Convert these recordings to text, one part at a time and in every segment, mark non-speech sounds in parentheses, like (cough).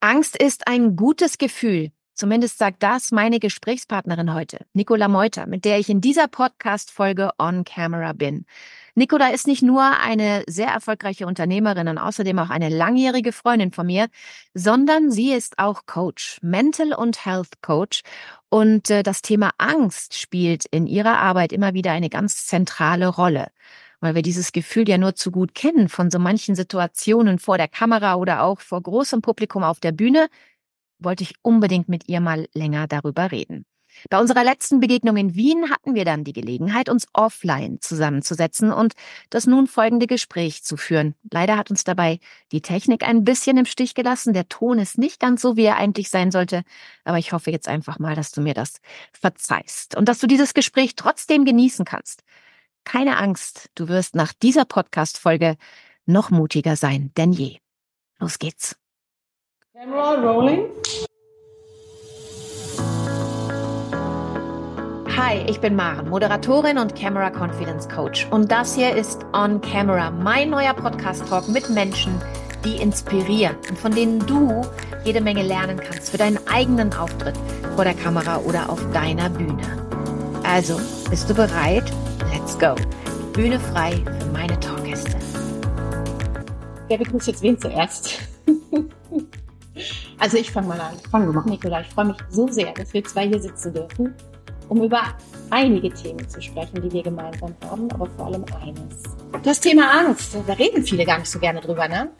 Angst ist ein gutes Gefühl. Zumindest sagt das meine Gesprächspartnerin heute, Nicola Meuter, mit der ich in dieser Podcast-Folge on camera bin. Nicola ist nicht nur eine sehr erfolgreiche Unternehmerin und außerdem auch eine langjährige Freundin von mir, sondern sie ist auch Coach, Mental und Health Coach. Und äh, das Thema Angst spielt in ihrer Arbeit immer wieder eine ganz zentrale Rolle weil wir dieses Gefühl ja nur zu gut kennen von so manchen Situationen vor der Kamera oder auch vor großem Publikum auf der Bühne, wollte ich unbedingt mit ihr mal länger darüber reden. Bei unserer letzten Begegnung in Wien hatten wir dann die Gelegenheit, uns offline zusammenzusetzen und das nun folgende Gespräch zu führen. Leider hat uns dabei die Technik ein bisschen im Stich gelassen. Der Ton ist nicht ganz so, wie er eigentlich sein sollte. Aber ich hoffe jetzt einfach mal, dass du mir das verzeihst und dass du dieses Gespräch trotzdem genießen kannst. Keine Angst, du wirst nach dieser Podcast-Folge noch mutiger sein denn je. Los geht's. Camera rolling. Hi, ich bin Maren, Moderatorin und Camera Confidence Coach. Und das hier ist On Camera, mein neuer Podcast-Talk mit Menschen, die inspirieren und von denen du jede Menge lernen kannst für deinen eigenen Auftritt vor der Kamera oder auf deiner Bühne. Also, bist du bereit? Let's go! Bühne frei für meine Talkgäste. Wer begrüßt jetzt wen zuerst? (laughs) also ich fange mal an. Fangen wir mal an. Nicola, ich freue mich so sehr, dass wir zwei hier sitzen dürfen um über einige Themen zu sprechen, die wir gemeinsam haben, aber vor allem eines. Das Thema Angst, da reden viele gar nicht so gerne drüber, ne?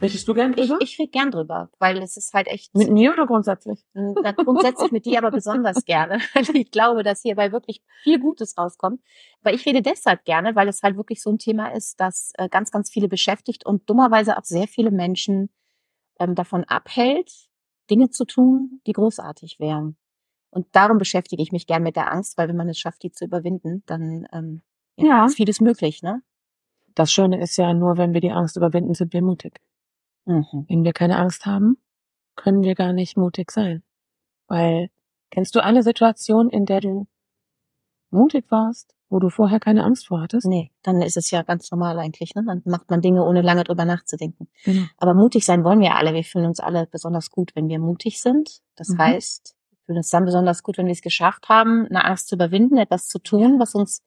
Redest du gern drüber? Ich, ich rede gern drüber, weil es ist halt echt. Mit mir oder grundsätzlich? Na, grundsätzlich mit dir, aber besonders gerne. (laughs) ich glaube, dass hierbei wirklich viel Gutes rauskommt. Aber ich rede deshalb gerne, weil es halt wirklich so ein Thema ist, das äh, ganz, ganz viele beschäftigt und dummerweise auch sehr viele Menschen ähm, davon abhält, Dinge zu tun, die großartig wären. Und darum beschäftige ich mich gern mit der Angst, weil wenn man es schafft, die zu überwinden, dann ähm, ja, ja. ist vieles möglich, ne? Das Schöne ist ja, nur wenn wir die Angst überwinden, sind wir mutig. Mhm. Wenn wir keine Angst haben, können wir gar nicht mutig sein. Weil, kennst du eine Situation, in der du mutig warst, wo du vorher keine Angst vor hattest? Nee, dann ist es ja ganz normal eigentlich, ne? Dann macht man Dinge, ohne lange drüber nachzudenken. Mhm. Aber mutig sein wollen wir alle. Wir fühlen uns alle besonders gut, wenn wir mutig sind. Das mhm. heißt, fühlen uns dann besonders gut, wenn wir es geschafft haben, eine Angst zu überwinden, etwas zu tun, was uns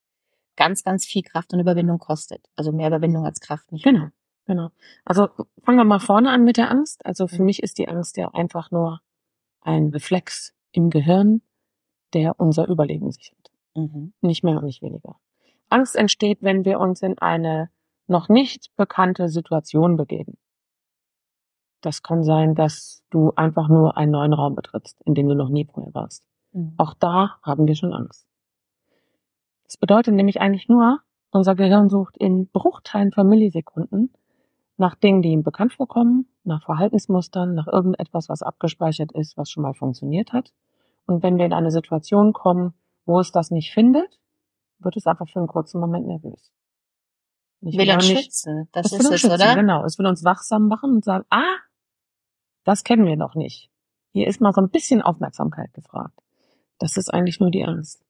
ganz, ganz viel Kraft und Überwindung kostet. Also mehr Überwindung als Kraft. Nicht genau, genau. Also fangen wir mal vorne an mit der Angst. Also für mhm. mich ist die Angst ja einfach nur ein Reflex im Gehirn, der unser Überleben sichert. Mhm. Nicht mehr und nicht weniger. Angst entsteht, wenn wir uns in eine noch nicht bekannte Situation begeben. Das kann sein, dass du einfach nur einen neuen Raum betrittst, in dem du noch nie vorher warst. Mhm. Auch da haben wir schon Angst. Das bedeutet nämlich eigentlich nur, unser Gehirn sucht in Bruchteilen von Millisekunden nach Dingen, die ihm bekannt vorkommen, nach Verhaltensmustern, nach irgendetwas, was abgespeichert ist, was schon mal funktioniert hat. Und wenn wir in eine Situation kommen, wo es das nicht findet, wird es einfach für einen kurzen Moment nervös. Ich will uns schützen, das ist es, schützen, oder? Genau, es will uns wachsam machen und sagen, ah, das kennen wir noch nicht. Hier ist mal so ein bisschen Aufmerksamkeit gefragt. Das ist eigentlich nur die Angst.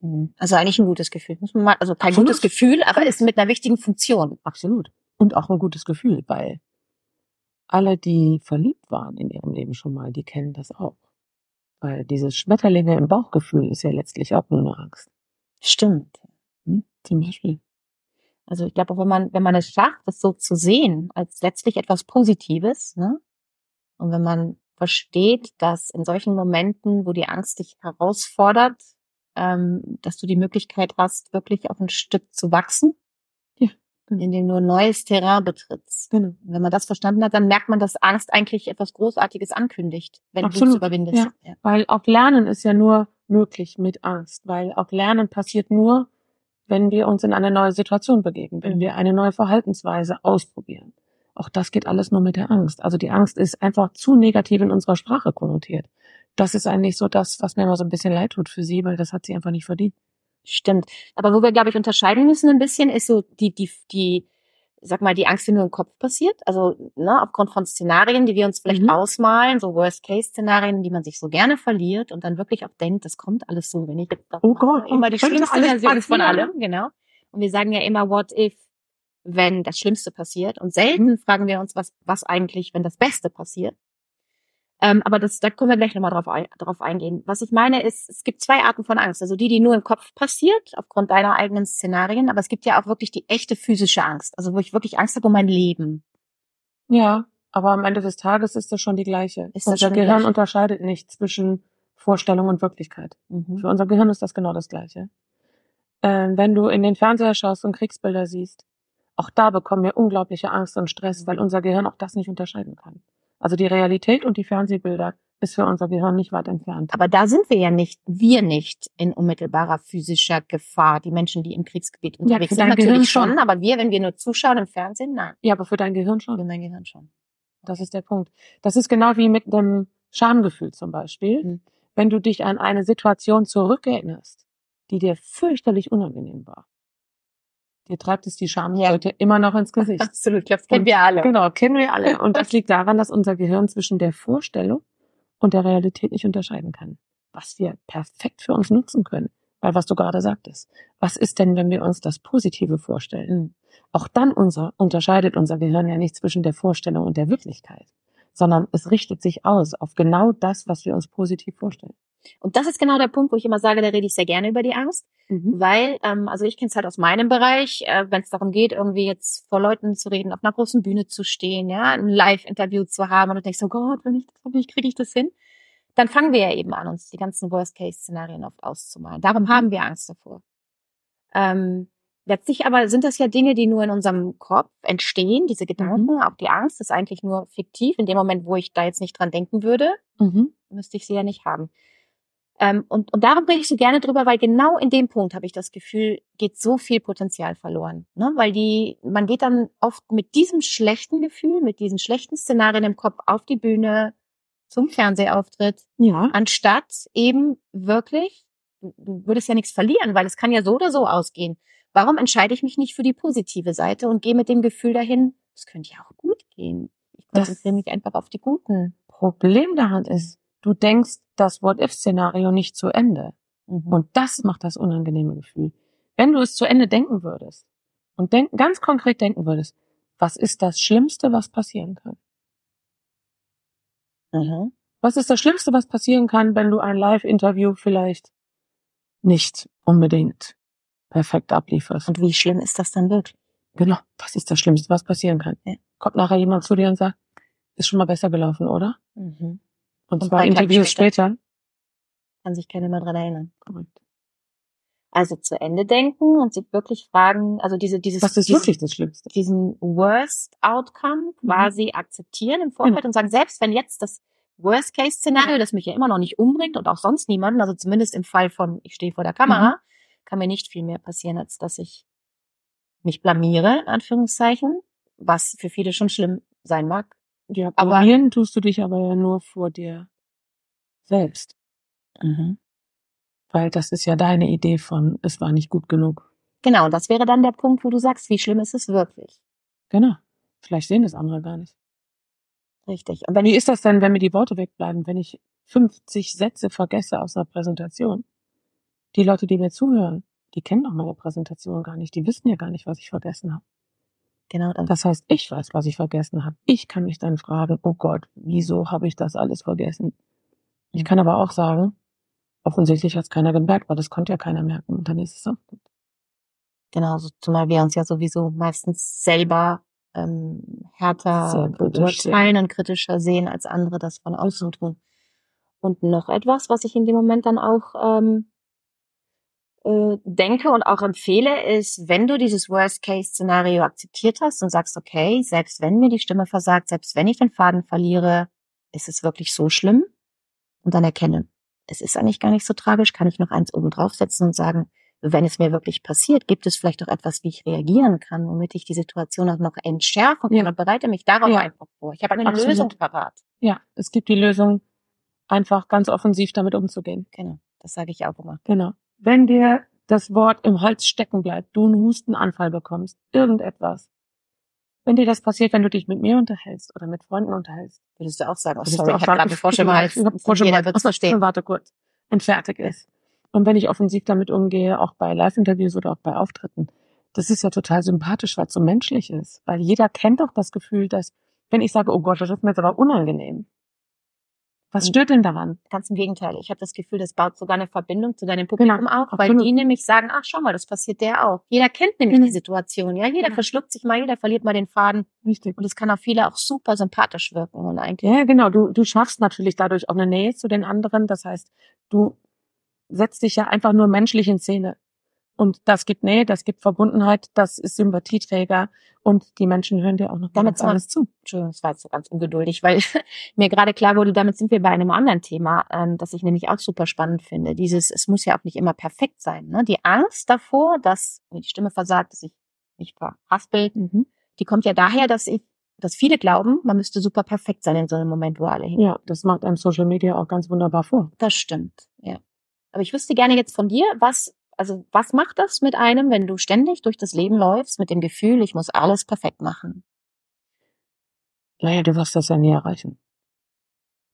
Mhm. Also eigentlich ein gutes Gefühl. Muss man mal, also kein Absolut. gutes Gefühl, aber ist mit einer wichtigen Funktion. Absolut. Und auch ein gutes Gefühl, weil alle, die verliebt waren in ihrem Leben schon mal, die kennen das auch. Weil dieses Schmetterlinge im Bauchgefühl ist ja letztlich auch nur eine Angst. Stimmt. Hm? Zum Beispiel. Also ich glaube, wenn man, wenn man es schafft, das so zu sehen, als letztlich etwas Positives, ne? Und wenn man versteht, dass in solchen Momenten, wo die Angst dich herausfordert, ähm, dass du die Möglichkeit hast, wirklich auf ein Stück zu wachsen. Indem du ein neues Terrain betrittst. Genau. Wenn man das verstanden hat, dann merkt man, dass Angst eigentlich etwas Großartiges ankündigt, wenn du es überwindest. Ja. ja. Weil auch Lernen ist ja nur möglich mit Angst, weil auch Lernen passiert nur, wenn wir uns in eine neue Situation begeben, wenn mhm. wir eine neue Verhaltensweise ausprobieren. Auch das geht alles nur mit der Angst. Also die Angst ist einfach zu negativ in unserer Sprache konnotiert. Das ist eigentlich so das, was mir immer so ein bisschen leid tut für sie, weil das hat sie einfach nicht verdient. Stimmt. Aber wo wir, glaube ich, unterscheiden müssen ein bisschen, ist so die, die, die, sag mal, die Angst, die nur im Kopf passiert. Also, ne, aufgrund von Szenarien, die wir uns vielleicht mhm. ausmalen, so Worst-Case-Szenarien, die man sich so gerne verliert und dann wirklich auch denkt, das kommt alles so, wenn ich jetzt oh Gott, immer die schlimmste Version von allem, genau. Und wir sagen ja immer, what if, wenn das Schlimmste passiert. Und selten fragen wir uns, was, was eigentlich, wenn das Beste passiert. Ähm, aber das, da können wir gleich nochmal drauf, ein, drauf eingehen. Was ich meine ist, es gibt zwei Arten von Angst. Also die, die nur im Kopf passiert, aufgrund deiner eigenen Szenarien. Aber es gibt ja auch wirklich die echte physische Angst. Also wo ich wirklich Angst habe um mein Leben. Ja, aber am Ende des Tages ist das schon die gleiche. Ist unser Gehirn gleich? unterscheidet nicht zwischen Vorstellung und Wirklichkeit. Mhm. Für unser Gehirn ist das genau das Gleiche. Ähm, wenn du in den Fernseher schaust und Kriegsbilder siehst, auch da bekommen wir unglaubliche Angst und Stress, weil unser Gehirn auch das nicht unterscheiden kann. Also die Realität und die Fernsehbilder ist für unser Gehirn nicht weit entfernt. Aber da sind wir ja nicht, wir nicht in unmittelbarer physischer Gefahr. Die Menschen, die im Kriegsgebiet unterwegs ja, sind, natürlich Gehirn schon, aber wir, wenn wir nur zuschauen im Fernsehen, nein. Ja, aber für dein Gehirn schon. Für mein Gehirn schon. Das ist der Punkt. Das ist genau wie mit dem Schamgefühl zum Beispiel. Mhm. Wenn du dich an eine Situation zurückerinnerst, die dir fürchterlich unangenehm war, Dir treibt es die Scham ja. heute immer noch ins (laughs) Gesicht. Absolut, das kennen wir alle. Genau, kennen wir alle. Und das (laughs) liegt daran, dass unser Gehirn zwischen der Vorstellung und der Realität nicht unterscheiden kann. Was wir perfekt für uns nutzen können. Weil was du gerade sagtest. Was ist denn, wenn wir uns das Positive vorstellen? Mhm. Auch dann unser, unterscheidet unser Gehirn ja nicht zwischen der Vorstellung und der Wirklichkeit, sondern es richtet sich aus auf genau das, was wir uns positiv vorstellen. Und das ist genau der Punkt, wo ich immer sage, da rede ich sehr gerne über die Angst, mhm. weil, ähm, also ich kenne es halt aus meinem Bereich, äh, wenn es darum geht, irgendwie jetzt vor Leuten zu reden, auf einer großen Bühne zu stehen, ja, ein Live-Interview zu haben und du denkst, oh Gott, wenn ich das wie kriege ich das hin? Dann fangen wir ja eben an, uns die ganzen Worst-Case-Szenarien oft auszumalen. Darum haben wir Angst davor. Ähm, letztlich aber sind das ja Dinge, die nur in unserem Kopf entstehen, diese Gedanken, mhm. auch die Angst ist eigentlich nur fiktiv. In dem Moment, wo ich da jetzt nicht dran denken würde, mhm. müsste ich sie ja nicht haben. Ähm, und, und darum rede ich so gerne drüber, weil genau in dem Punkt habe ich das Gefühl, geht so viel Potenzial verloren. Ne? Weil die, man geht dann oft mit diesem schlechten Gefühl, mit diesen schlechten Szenarien im Kopf auf die Bühne zum Fernsehauftritt, ja. anstatt eben wirklich, du, würdest ja nichts verlieren, weil es kann ja so oder so ausgehen. Warum entscheide ich mich nicht für die positive Seite und gehe mit dem Gefühl dahin, es könnte ja auch gut gehen. Ich konzentriere mich einfach auf die guten. Problem daran ist, du denkst das What-If-Szenario nicht zu Ende. Mhm. Und das macht das unangenehme Gefühl. Wenn du es zu Ende denken würdest und denk, ganz konkret denken würdest, was ist das Schlimmste, was passieren kann? Mhm. Was ist das Schlimmste, was passieren kann, wenn du ein Live-Interview vielleicht nicht unbedingt perfekt ablieferst? Und wie schlimm ist das dann wirklich? Genau, was ist das Schlimmste, was passieren kann? Ja. Kommt nachher jemand zu dir und sagt, ist schon mal besser gelaufen, oder? Mhm. Und, und zwei Interviews später. Kann sich keiner mehr dran erinnern. Korrekt. Also zu Ende denken und sich wirklich fragen, also diese, dieses, was ist diesen, wirklich das Schlimmste? Diesen Worst Outcome mhm. quasi mhm. akzeptieren im Vorfeld mhm. und sagen, selbst wenn jetzt das Worst Case Szenario, das mich ja immer noch nicht umbringt und auch sonst niemanden, also zumindest im Fall von, ich stehe vor der Kamera, mhm. kann mir nicht viel mehr passieren, als dass ich mich blamiere, in Anführungszeichen, was für viele schon schlimm sein mag. Ja, probieren tust du dich aber ja nur vor dir selbst. Mhm. Weil das ist ja deine Idee von, es war nicht gut genug. Genau, das wäre dann der Punkt, wo du sagst, wie schlimm ist es wirklich? Genau. Vielleicht sehen das andere gar nicht. Richtig. Und wenn, wie ist das denn, wenn mir die Worte wegbleiben, wenn ich 50 Sätze vergesse aus einer Präsentation? Die Leute, die mir zuhören, die kennen doch meine Präsentation gar nicht. Die wissen ja gar nicht, was ich vergessen habe. Genau das. Das heißt, ich weiß, was ich vergessen habe. Ich kann mich dann fragen, oh Gott, wieso habe ich das alles vergessen? Ich kann aber auch sagen, offensichtlich hat es keiner gemerkt, weil das konnte ja keiner merken und dann ist es auch gut. Genau, zumal wir uns ja sowieso meistens selber ähm, härter beurteilen und kritischer sehen, als andere das von außen tun. Und noch etwas, was ich in dem Moment dann auch ähm, äh, denke und auch empfehle, ist, wenn du dieses Worst-Case-Szenario akzeptiert hast und sagst, okay, selbst wenn mir die Stimme versagt, selbst wenn ich den Faden verliere, ist es wirklich so schlimm? Und dann erkenne, es ist eigentlich gar nicht so tragisch, kann ich noch eins oben draufsetzen und sagen, wenn es mir wirklich passiert, gibt es vielleicht auch etwas, wie ich reagieren kann, womit ich die Situation auch noch entschärfen kann ja. und bereite mich darauf ja. einfach vor. Ich habe eine Absolut. Lösung parat. Ja, es gibt die Lösung, einfach ganz offensiv damit umzugehen. Genau, das sage ich auch immer. Genau wenn dir das Wort im Hals stecken bleibt, du einen Hustenanfall bekommst, irgendetwas. Wenn dir das passiert, wenn du dich mit mir unterhältst oder mit Freunden unterhältst, würdest du auch sagen, oh, sorry, ich habe gerade Frosch im Hals. Ich Frosch im Hals. verstehen. Warte kurz. Und fertig ist. Und wenn ich offensiv damit umgehe, auch bei Live-Interviews oder auch bei Auftritten, das ist ja total sympathisch, weil es so menschlich ist. Weil jeder kennt doch das Gefühl, dass, wenn ich sage, oh Gott, das ist mir jetzt aber unangenehm, Was stört denn daran? Ganz im Gegenteil. Ich habe das Gefühl, das baut sogar eine Verbindung zu deinem Publikum genau, auf, weil absolut. die nämlich sagen, ach schau mal, das passiert der auch. Jeder kennt nämlich mhm. die Situation, ja. Jeder mhm. verschluckt sich mal, jeder verliert mal den Faden. Richtig. Und es kann auf viele auch super sympathisch wirken. Und eigentlich. Ja, genau. Du, du schaffst natürlich dadurch auch eine Nähe zu den anderen. Das heißt, du setzt dich ja einfach nur menschlich in Szene. Und das gibt Nähe, das gibt Verbundenheit, das ist Sympathieträger und die Menschen hören dir auch noch damit alles zu. Entschuldigung, das war jetzt so ganz ungeduldig, weil (laughs) mir gerade klar wurde, damit sind wir bei einem anderen Thema, ähm, das ich nämlich auch super spannend finde. Dieses, es muss ja auch nicht immer perfekt sein. Ne? Die Angst davor, dass mir die Stimme versagt, dass ich mich verhaspel, mhm. die kommt ja daher, dass ich dass viele glauben, man müsste super perfekt sein in so einem Moment, wo alle hin. Ja, das macht einem Social Media auch ganz wunderbar vor. Das stimmt, ja. Aber ich wüsste gerne jetzt von dir, was also was macht das mit einem, wenn du ständig durch das Leben läufst mit dem Gefühl, ich muss alles perfekt machen? Naja, du wirst das ja nie erreichen.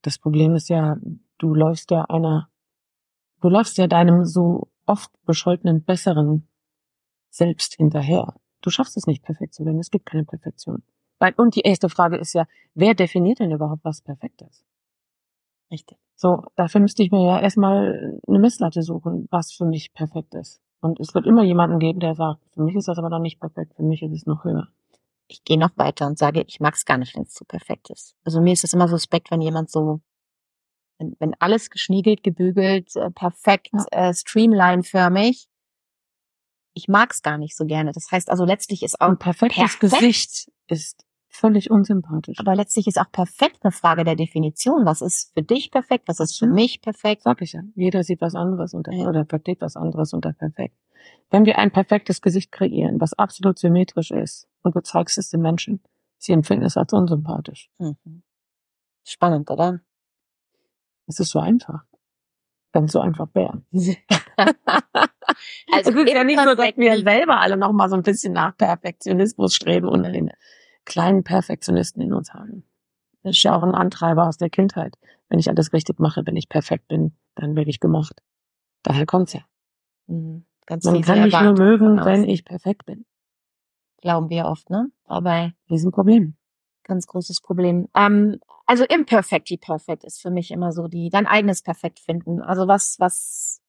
Das Problem ist ja, du läufst ja einer, du läufst ja deinem so oft bescholtenen besseren Selbst hinterher. Du schaffst es nicht perfekt zu werden. Es gibt keine Perfektion. Und die erste Frage ist ja, wer definiert denn überhaupt, was perfekt ist? Richtig. So, dafür müsste ich mir ja erstmal eine Messlatte suchen, was für mich perfekt ist. Und es wird immer jemanden geben, der sagt, für mich ist das aber noch nicht perfekt, für mich ist es noch höher. Ich gehe noch weiter und sage, ich mag es gar nicht, wenn es zu perfekt ist. Also mir ist es immer suspekt, wenn jemand so, wenn, wenn alles geschniegelt, gebügelt, äh, perfekt, ja. äh, streamline-förmig, ich mag es gar nicht so gerne. Das heißt also letztlich ist auch ein perfektes perfekt. Gesicht ist völlig unsympathisch. Aber letztlich ist auch perfekt eine Frage der Definition. Was ist für dich perfekt? Was ist für mich perfekt? Sag ich ja. Jeder sieht was anderes unter, ja. oder versteht was anderes unter perfekt. Wenn wir ein perfektes Gesicht kreieren, was absolut symmetrisch ist, und du zeigst es den Menschen, sie empfinden es als unsympathisch. Mhm. Spannend, oder? Es ist so einfach. Wenn es so einfach wäre. (laughs) also es ist ja nicht so, dass wir selber alle noch mal so ein bisschen nach Perfektionismus streben und den kleinen Perfektionisten in uns haben. Das ist ja auch ein Antreiber aus der Kindheit. Wenn ich alles richtig mache, wenn ich perfekt bin, dann werde ich gemocht. Daher kommt's ja. Mhm. Ganz Man kann mich nur mögen, wenn ich perfekt bin. Glauben wir oft, ne? Aber Riesenproblem. Ganz großes Problem. Ähm, also imperfectly perfect ist für mich immer so die dein eigenes Perfekt finden. Also was was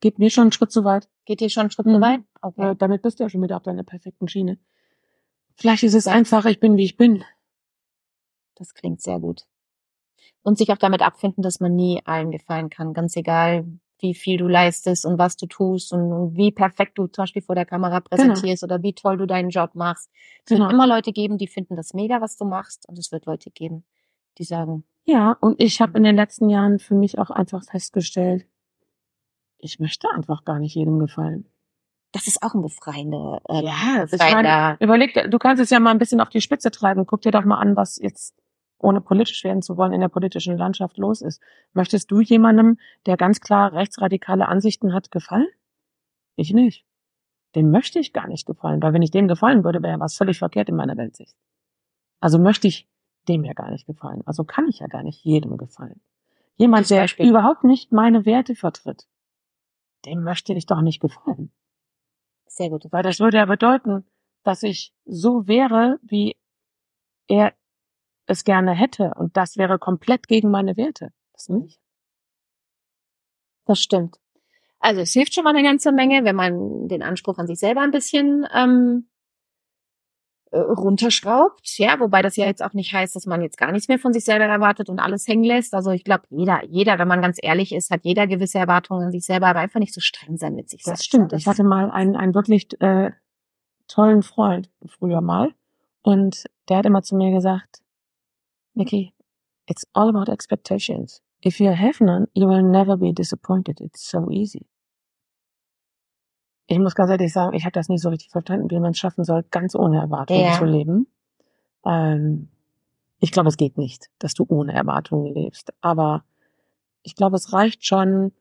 geht mir schon einen Schritt zu weit. Geht dir schon einen Schritt mhm. zu weit? Okay. Äh, damit bist du ja schon wieder auf deiner perfekten Schiene. Vielleicht ist es einfach, ich bin, wie ich bin. Das klingt sehr gut. Und sich auch damit abfinden, dass man nie allen gefallen kann. Ganz egal, wie viel du leistest und was du tust und, wie perfekt du zum Beispiel vor der Kamera genau. präsentierst genau. oder wie toll du deinen Job machst. Es genau. wird immer Leute geben, die finden das mega, was du machst. Und es wird Leute geben, die sagen. Ja, und ich habe in den letzten Jahren für mich auch einfach festgestellt, ich möchte einfach gar nicht jedem gefallen das ist auch ein befreiender. Äh, ja, befreiender. überleg, du kannst es ja mal ein bisschen auf die Spitze treiben. Guck dir doch mal an, was jetzt ohne politisch werden zu wollen in der politischen Landschaft los ist. Möchtest du jemandem, der ganz klar rechtsradikale Ansichten hat, gefallen? Ich nicht. Dem möchte ich gar nicht gefallen, weil wenn ich dem gefallen würde, wäre ja was völlig verkehrt in meiner Weltsicht. Also möchte ich dem ja gar nicht gefallen. Also kann ich ja gar nicht jedem gefallen. Jemand, der überhaupt nicht meine Werte vertritt, dem möchte ich doch nicht gefallen. Sehr gut. Weil das würde ja bedeuten, dass ich so wäre, wie er es gerne hätte. Und das wäre komplett gegen meine Werte. Das nicht. Das stimmt. Also es hilft schon mal eine ganze Menge, wenn man den Anspruch an sich selber ein bisschen ähm, äh, runterschraubt, ja, wobei das ja jetzt auch nicht heißt, dass man jetzt gar nichts mehr von sich selber erwartet und alles hängen lässt. Also ich glaube, jeder, jeder, wenn man ganz ehrlich ist, hat jeder gewisse Erwartungen an sich selber, aber einfach nicht so streng sein mit sich selbst. Das stimmt. Ich hatte mal einen, einen wirklich äh, tollen Freund früher mal und der hat immer zu mir gesagt, Nikki, it's all about expectations. If you have none, you will never be disappointed. It's so easy ich muss ganz ehrlich sagen, ich habe das nicht so richtig verstanden, wie man es schaffen soll, ganz ohne Erwartungen ja. zu leben. Ähm, ich glaube, es geht nicht, dass du ohne Erwartungen lebst. Aber ich glaube, es reicht schon,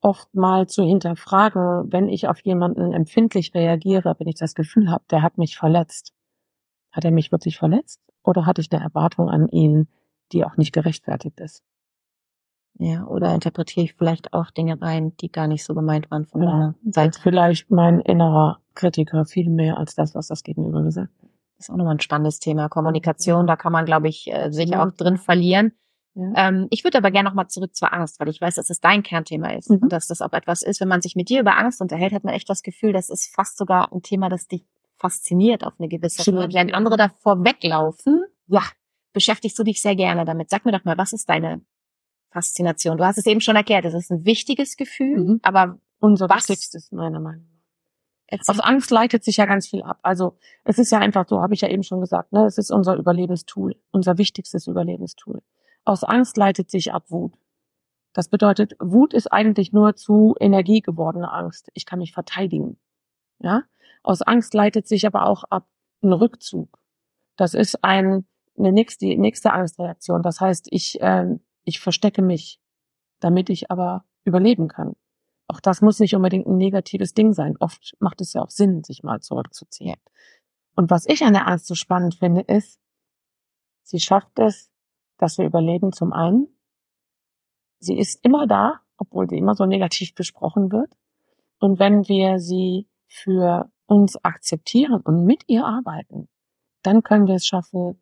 oft mal zu hinterfragen, wenn ich auf jemanden empfindlich reagiere, wenn ich das Gefühl habe, der hat mich verletzt. Hat er mich wirklich verletzt? Oder hatte ich eine Erwartung an ihn, die auch nicht gerechtfertigt ist? Ja, oder interpretiere ich vielleicht auch Dinge rein, die gar nicht so gemeint waren von ja, Seite. Vielleicht mein innerer Kritiker viel mehr als das, was das Gegenüber gesagt hat. Das ist auch nochmal ein spannendes Thema. Kommunikation, da kann man, glaube ich, äh, sich auch drin verlieren. Ja. Ähm, ich würde aber gerne nochmal zurück zur Angst, weil ich weiß, dass es dein Kernthema ist mhm. und dass das auch etwas ist, wenn man sich mit dir über Angst unterhält, hat man echt das Gefühl, das ist fast sogar ein Thema, das dich fasziniert auf eine gewisse Art. Während andere davor weglaufen, ja, beschäftigst du dich sehr gerne damit. Sag mir doch mal, was ist deine Faszination? Du hast es eben schon erklärt, es ist ein wichtiges Gefühl, mhm. aber unser was? wichtigstes meiner Meinung nach. Aus Angst leitet sich ja ganz viel ab. Also es ist ja einfach so, habe ich ja eben schon gesagt, ne? es ist unser Überlebenstool, unser wichtigstes Überlebenstool. Aus Angst leitet sich ab Wut. Das bedeutet, Wut ist eigentlich nur zu Energie gewordene Angst. Ich kann mich verteidigen. Ja? Aus Angst leitet sich aber auch ab ein Rückzug. Das ist ein, eine nächste, nächste Angstreaktion. Das heißt, ich, äh, ich verstecke mich, damit ich aber überleben kann. Auch das muss nicht unbedingt ein negatives Ding sein. Oft macht es ja auch Sinn, sich mal zurückzuziehen. Und was ich an der Angst so spannend finde, ist, sie schafft es, dass wir überleben zum einen. Sie ist immer da, obwohl sie immer so negativ besprochen wird. Und wenn wir sie für uns akzeptieren und mit ihr arbeiten, dann können wir es schaffen,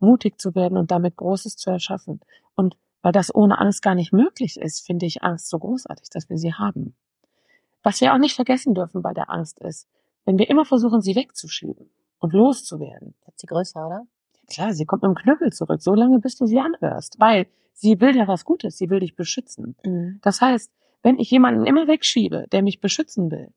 mutig zu werden und damit Großes zu erschaffen. Und weil das ohne Angst gar nicht möglich ist, finde ich Angst so großartig, dass wir sie haben. Was wir auch nicht vergessen dürfen bei der Angst ist, wenn wir immer versuchen, sie wegzuschieben und loszuwerden. Wird sie größer, oder? Klar, sie kommt mit dem Knüppel zurück, so lange bis du sie anhörst, weil sie will ja was Gutes, sie will dich beschützen. Mhm. Das heißt, wenn ich jemanden immer wegschiebe, der mich beschützen will,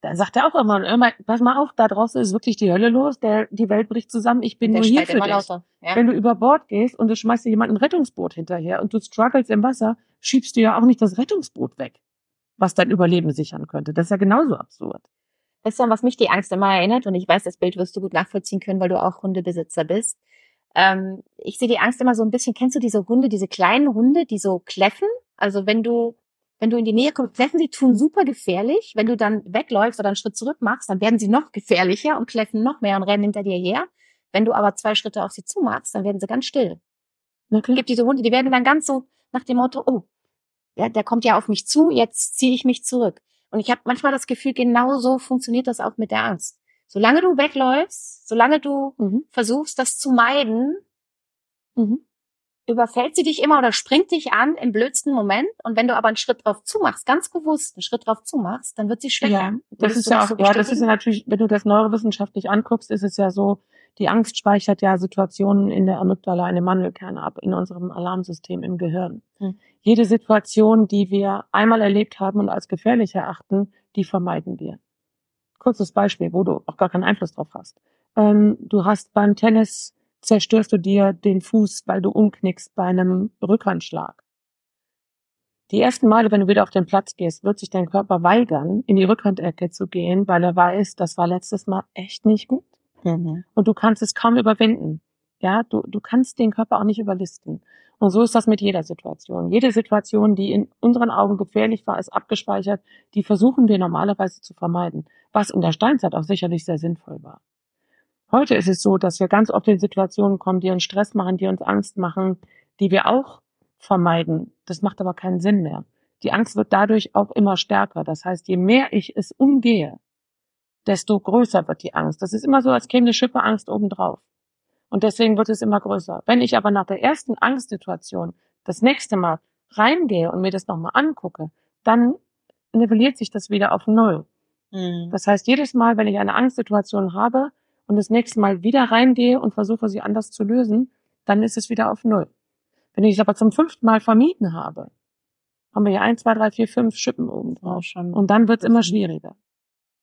dann sagt er auch immer, immer, pass mal auf, da draußen ist wirklich die Hölle los, der, die Welt bricht zusammen, ich bin der nur hier für dich. Lauter, ja? Wenn du über Bord gehst und du schmeißt dir jemand ein Rettungsboot hinterher und du struggles im Wasser, schiebst du ja auch nicht das Rettungsboot weg, was dein Überleben sichern könnte. Das ist ja genauso absurd. Das ist ja, was mich die Angst immer erinnert und ich weiß, das Bild wirst du gut nachvollziehen können, weil du auch Hundebesitzer bist. Ähm, ich sehe die Angst immer so ein bisschen, kennst du diese Hunde, diese kleinen Hunde, die so kläffen? Also wenn du wenn du in die Nähe kommst, kläffen sie tun super gefährlich. Wenn du dann wegläufst oder einen Schritt zurück machst, dann werden sie noch gefährlicher und kläffen noch mehr und rennen hinter dir her. Wenn du aber zwei Schritte auf sie zumachst, dann werden sie ganz still. Es gibt diese Hunde, die werden dann ganz so nach dem Motto, oh, ja, der kommt ja auf mich zu, jetzt ziehe ich mich zurück. Und ich habe manchmal das Gefühl, genau so funktioniert das auch mit der Angst. Solange du wegläufst, solange du mhm. versuchst, das zu meiden, mhm überfällt sie dich immer oder springt dich an im blödsten Moment. Und wenn du aber einen Schritt drauf zumachst, ganz bewusst einen Schritt drauf zumachst, dann wird sie schwächer. Ja, das ist ja auch, so ja, das ist ja natürlich, wenn du das neurowissenschaftlich anguckst, ist es ja so, die Angst speichert ja Situationen in der Amygdala, in dem Mandelkern ab, in unserem Alarmsystem im Gehirn. Hm. Jede Situation, die wir einmal erlebt haben und als gefährlich erachten, die vermeiden wir. Kurzes Beispiel, wo du auch gar keinen Einfluss drauf hast. Ähm, du hast beim Tennis zerstörst du dir den Fuß, weil du umknickst bei einem Rückhandschlag. Die ersten Male, wenn du wieder auf den Platz gehst, wird sich dein Körper weigern, in die Rückhandecke zu gehen, weil er weiß, das war letztes Mal echt nicht gut. Mhm. Und du kannst es kaum überwinden. Ja, du, du kannst den Körper auch nicht überlisten. Und so ist das mit jeder Situation. Jede Situation, die in unseren Augen gefährlich war, ist abgespeichert. Die versuchen wir normalerweise zu vermeiden. Was in der Steinzeit auch sicherlich sehr sinnvoll war. Heute ist es so, dass wir ganz oft in Situationen kommen, die uns Stress machen, die uns Angst machen, die wir auch vermeiden. Das macht aber keinen Sinn mehr. Die Angst wird dadurch auch immer stärker. Das heißt, je mehr ich es umgehe, desto größer wird die Angst. Das ist immer so, als käme eine Schippe Angst obendrauf. Und deswegen wird es immer größer. Wenn ich aber nach der ersten Angstsituation das nächste Mal reingehe und mir das nochmal angucke, dann nivelliert sich das wieder auf Null. Mhm. Das heißt, jedes Mal, wenn ich eine Angstsituation habe, und das nächste Mal wieder reingehe und versuche, sie anders zu lösen, dann ist es wieder auf Null. Wenn ich es aber zum fünften Mal vermieden habe, haben wir hier ein, zwei, drei, vier, fünf Schippen oben drauf. schon. Und dann wird es immer schwieriger.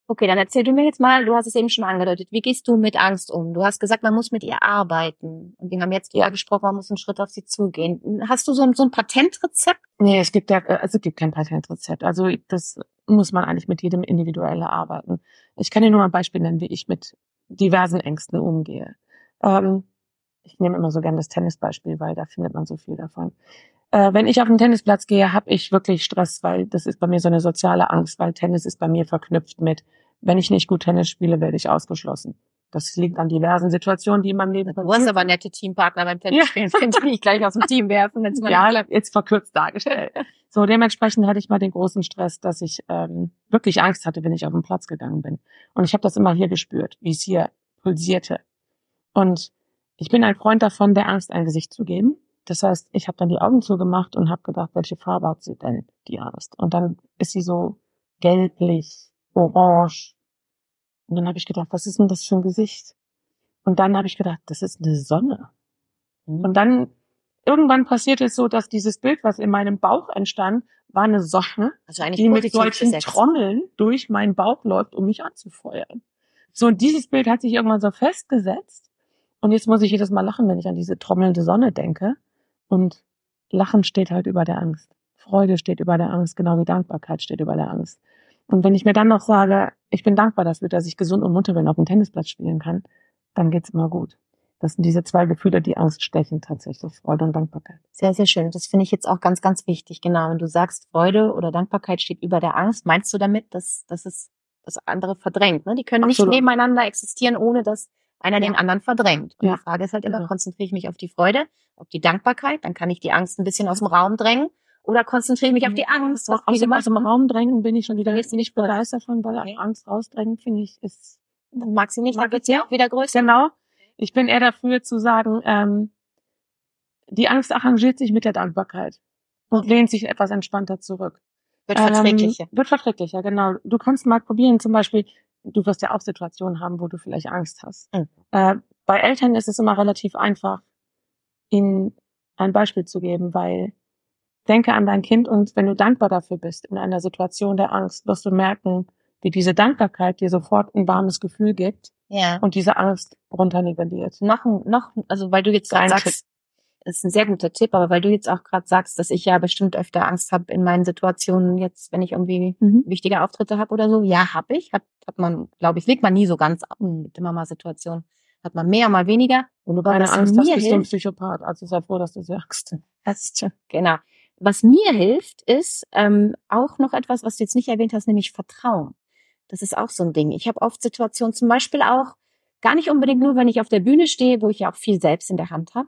Okay, dann erzähl du mir jetzt mal, du hast es eben schon angedeutet, wie gehst du mit Angst um? Du hast gesagt, man muss mit ihr arbeiten. Und wir haben jetzt ja gesprochen, man muss einen Schritt auf sie zugehen. Hast du so ein, so ein Patentrezept? Nee, es gibt ja, also es gibt kein Patentrezept. Also das muss man eigentlich mit jedem individuell arbeiten. Ich kann dir nur mal ein Beispiel nennen, wie ich mit diversen Ängsten umgehe. Ähm, ich nehme immer so gern das Tennisbeispiel, weil da findet man so viel davon. Äh, wenn ich auf den Tennisplatz gehe, habe ich wirklich Stress, weil das ist bei mir so eine soziale Angst, weil Tennis ist bei mir verknüpft mit, wenn ich nicht gut Tennis spiele, werde ich ausgeschlossen. Das liegt an diversen Situationen, die in meinem Leben passieren. Du hast aber nette Teampartner beim Tennisspielen, ja. finde ich gleich aus dem Team werfen. Wenn's mal ja, jetzt verkürzt dargestellt. So, dementsprechend hatte ich mal den großen Stress, dass ich ähm, wirklich Angst hatte, wenn ich auf den Platz gegangen bin. Und ich habe das immer hier gespürt, wie es hier pulsierte. Und ich bin ein Freund davon, der Angst ein Gesicht zu geben. Das heißt, ich habe dann die Augen zugemacht und habe gedacht, welche Farbe hat sie denn, die Angst? Und dann ist sie so gelblich, orange. Und dann habe ich gedacht, was ist denn das für ein Gesicht? Und dann habe ich gedacht, das ist eine Sonne. Mhm. Und dann irgendwann passiert es so, dass dieses Bild, was in meinem Bauch entstand, war eine Sonne, also die mit solchen. Trommeln durch meinen Bauch läuft, um mich anzufeuern. So, und dieses Bild hat sich irgendwann so festgesetzt. Und jetzt muss ich jedes Mal lachen, wenn ich an diese trommelnde Sonne denke. Und Lachen steht halt über der Angst. Freude steht über der Angst, genau wie Dankbarkeit steht über der Angst. Und wenn ich mir dann noch sage, ich bin dankbar dafür, dass ich gesund und munter bin, auf dem Tennisplatz spielen kann, dann geht's immer gut. Das sind diese zwei Gefühle, die Angst stechen tatsächlich, Freude und Dankbarkeit. Sehr, sehr schön. Das finde ich jetzt auch ganz, ganz wichtig. Genau. Wenn du sagst, Freude oder Dankbarkeit steht über der Angst, meinst du damit, dass, dass es das andere verdrängt? Ne? Die können Absolut. nicht nebeneinander existieren, ohne dass einer ja. den anderen verdrängt. Und ja. die Frage ist halt immer, ja. konzentriere ich mich auf die Freude, auf die Dankbarkeit, dann kann ich die Angst ein bisschen aus dem Raum drängen. Oder konzentriere ich mich auf die Angst. Was aus, dem, aus dem Raum drängen bin ich schon wieder jetzt nicht begeistert von, weil okay. Angst rausdrängen, finde ich, ist. Mag sie nicht, dann wird sie auch wieder größer. Genau. Ich bin eher dafür zu sagen, ähm, die Angst arrangiert sich mit der Dankbarkeit und lehnt sich etwas entspannter zurück. Wird verträglicher. Ähm, wird verträglicher, genau. Du kannst mal probieren, zum Beispiel, du wirst ja auch Situationen haben, wo du vielleicht Angst hast. Mhm. Äh, bei Eltern ist es immer relativ einfach, ihnen ein Beispiel zu geben, weil denke an dein Kind und wenn du dankbar dafür bist in einer Situation der Angst, wirst du merken, wie diese Dankbarkeit dir sofort ein warmes Gefühl gibt ja. und diese Angst runternivelliert. Noch, noch, also weil du jetzt gerade sagst, ist ein sehr guter Tipp, aber weil du jetzt auch gerade sagst, dass ich ja bestimmt öfter Angst habe in meinen Situationen jetzt, wenn ich irgendwie mhm. wichtige Auftritte habe oder so. Ja, habe ich. Hat, hat man, glaube ich, legt man nie so ganz ab. Gibt immer mal Situationen, hat man mehr, mal weniger. Und du keine Angst hast, bist du ein Psychopath. Also sei froh, dass du sagst. Hast genau. Was mir hilft, ist ähm, auch noch etwas, was du jetzt nicht erwähnt hast, nämlich Vertrauen. Das ist auch so ein Ding. Ich habe oft Situationen, zum Beispiel auch, gar nicht unbedingt nur, wenn ich auf der Bühne stehe, wo ich ja auch viel selbst in der Hand habe.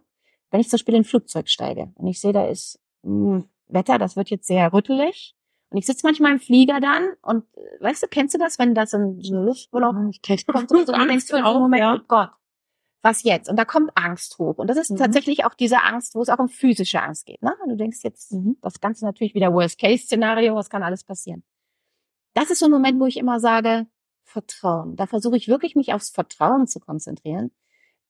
Wenn ich zum Beispiel in ein Flugzeug steige und ich sehe, da ist mh, hm, Wetter, das wird jetzt sehr rüttelig. Und ich sitze manchmal im Flieger dann und äh, weißt du, kennst du das, wenn da so ein, so ein Luftballon kommt und so, und denkst du in so Moment, ja. oh Gott, was jetzt? Und da kommt Angst hoch. Und das ist mhm. tatsächlich auch diese Angst, wo es auch um physische Angst geht. Ne? Und du denkst jetzt, mhm. das Ganze natürlich wieder Worst-Case-Szenario, was kann alles passieren? Das ist so ein Moment, wo ich immer sage, Vertrauen. Da versuche ich wirklich, mich aufs Vertrauen zu konzentrieren.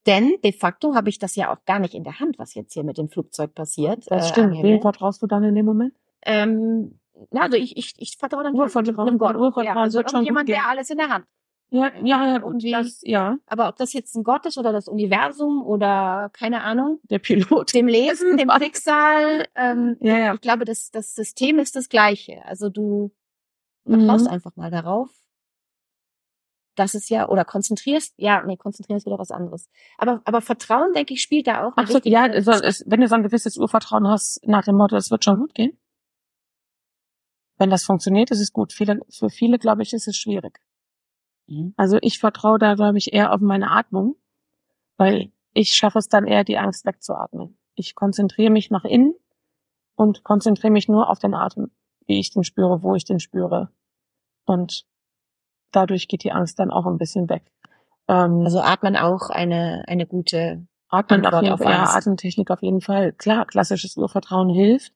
Denn de facto habe ich das ja auch gar nicht in der Hand, was jetzt hier mit dem Flugzeug passiert. Das äh, stimmt. Wem vertraust du dann in dem Moment? Ähm, also ich, ich, ich vertraue dann Urvertrauen, einem Gott. Urvertrauen ja, also wird schon jemand, der alles in der Hand ja, ja, ja, und das, ja. Aber ob das jetzt ein Gott ist oder das Universum oder keine Ahnung. Der Pilot. Dem Lesen, dem Schicksal. Ähm, ja, ja. Ich glaube, das, das System ist das gleiche. Also du vertraust mhm. einfach mal darauf. Das ist ja, oder konzentrierst, ja, nee, konzentrierst wieder was anderes. Aber, aber Vertrauen, denke ich, spielt da auch. Ach so, ja, so, es, wenn du so ein gewisses Urvertrauen hast, nach dem Motto, es wird schon gut gehen. Wenn das funktioniert, ist es gut. Viele, für viele, glaube ich, ist es schwierig. Mhm. Also ich vertraue da, glaube ich, eher auf meine Atmung, weil ich schaffe es dann eher, die Angst wegzuatmen. Ich konzentriere mich nach innen und konzentriere mich nur auf den Atem, wie ich den spüre, wo ich den spüre. Und dadurch geht die Angst dann auch ein bisschen weg. Ähm, also atmen auch eine, eine gute Atmen Antwort auf jeden Fall, ja, Atemtechnik auf jeden Fall. Klar, klassisches Urvertrauen hilft.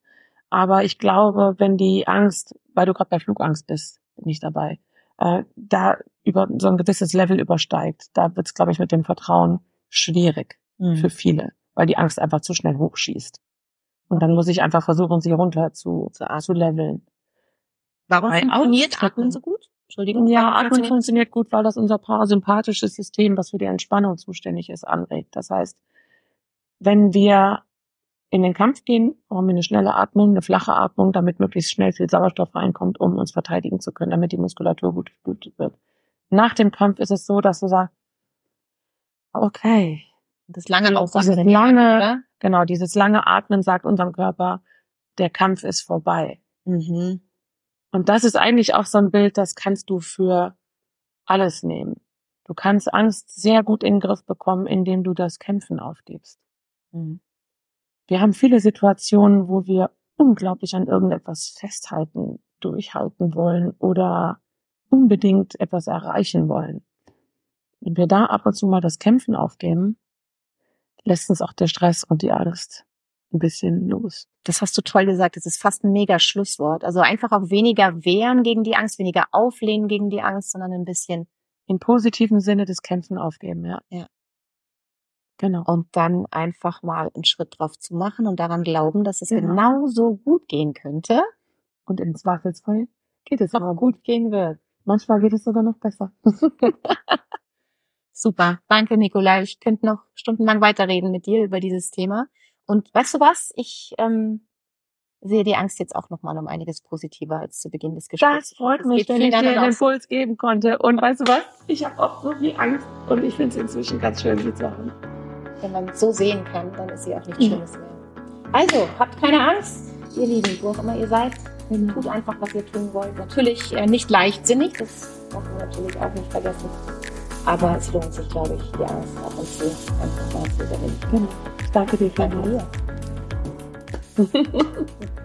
Aber ich glaube, wenn die Angst, weil du gerade bei Flugangst bist, bin ich dabei, äh, da über so ein gewisses Level übersteigt, da wird es, glaube ich, mit dem Vertrauen schwierig mhm. für viele, weil die Angst einfach zu schnell hochschießt. Und dann muss ich einfach versuchen, sie runter zu, zu, zu leveln. Warum weil funktioniert Atmen so gut? Entschuldigung. Ja, Atmen funktioniert? gut, weil das unser parasympathisches System, was für die Entspannung zuständig ist, anregt. Das heißt, wenn wir in den Kampf gehen, brauchen wir eine schnelle Atmung, eine flache Atmung, damit möglichst schnell viel Sauerstoff reinkommt, um uns verteidigen zu können, damit die Muskulatur gut geblutet wird. Nach dem Kampf ist es so, dass du sagst, okay. Das lange Aufwachen. Dieses lange, oder? genau, dieses lange Atmen sagt unserem Körper, der Kampf ist vorbei. Mhm. Und das ist eigentlich auch so ein Bild, das kannst du für alles nehmen. Du kannst Angst sehr gut in den Griff bekommen, indem du das Kämpfen aufgibst. Mhm. Wir haben viele Situationen, wo wir unglaublich an irgendetwas festhalten, durchhalten wollen oder unbedingt etwas erreichen wollen. Wenn wir da ab und zu mal das Kämpfen aufgeben, lässt uns auch der Stress und die Angst ein bisschen los. Das hast du toll gesagt. Das ist fast ein mega Schlusswort. Also einfach auch weniger wehren gegen die Angst, weniger auflehnen gegen die Angst, sondern ein bisschen im positiven Sinne des Kämpfen aufgeben, ja. Ja. Genau. Und dann einfach mal einen Schritt drauf zu machen und daran glauben, dass es genau. genauso gut gehen könnte. Und im Zweifelsfall geht es noch gut gehen wird. Manchmal geht es sogar noch besser. (laughs) Super. Danke, Nikolai. Ich könnte noch stundenlang weiterreden mit dir über dieses Thema. Und weißt du was? Ich ähm, sehe die Angst jetzt auch nochmal um einiges positiver als zu Beginn des Gesprächs. Das freut mich, wenn ich dir einen Impuls geben konnte. Und weißt du was? Ich habe auch so viel Angst und ich finde es inzwischen ganz schön, zu haben. Wenn man so sehen kann, dann ist sie auch nichts Schlimmes mehr. Also, habt keine Angst, ihr Lieben, wo auch immer ihr seid. Genau. Tut einfach, was ihr tun wollt. Natürlich äh, nicht leichtsinnig, das darf man natürlich auch nicht vergessen. Aber es lohnt sich, glaube ich, die Angst ab und zu einfach mal zu überwinden. Genau. Ich danke dir für Danke dir. (laughs)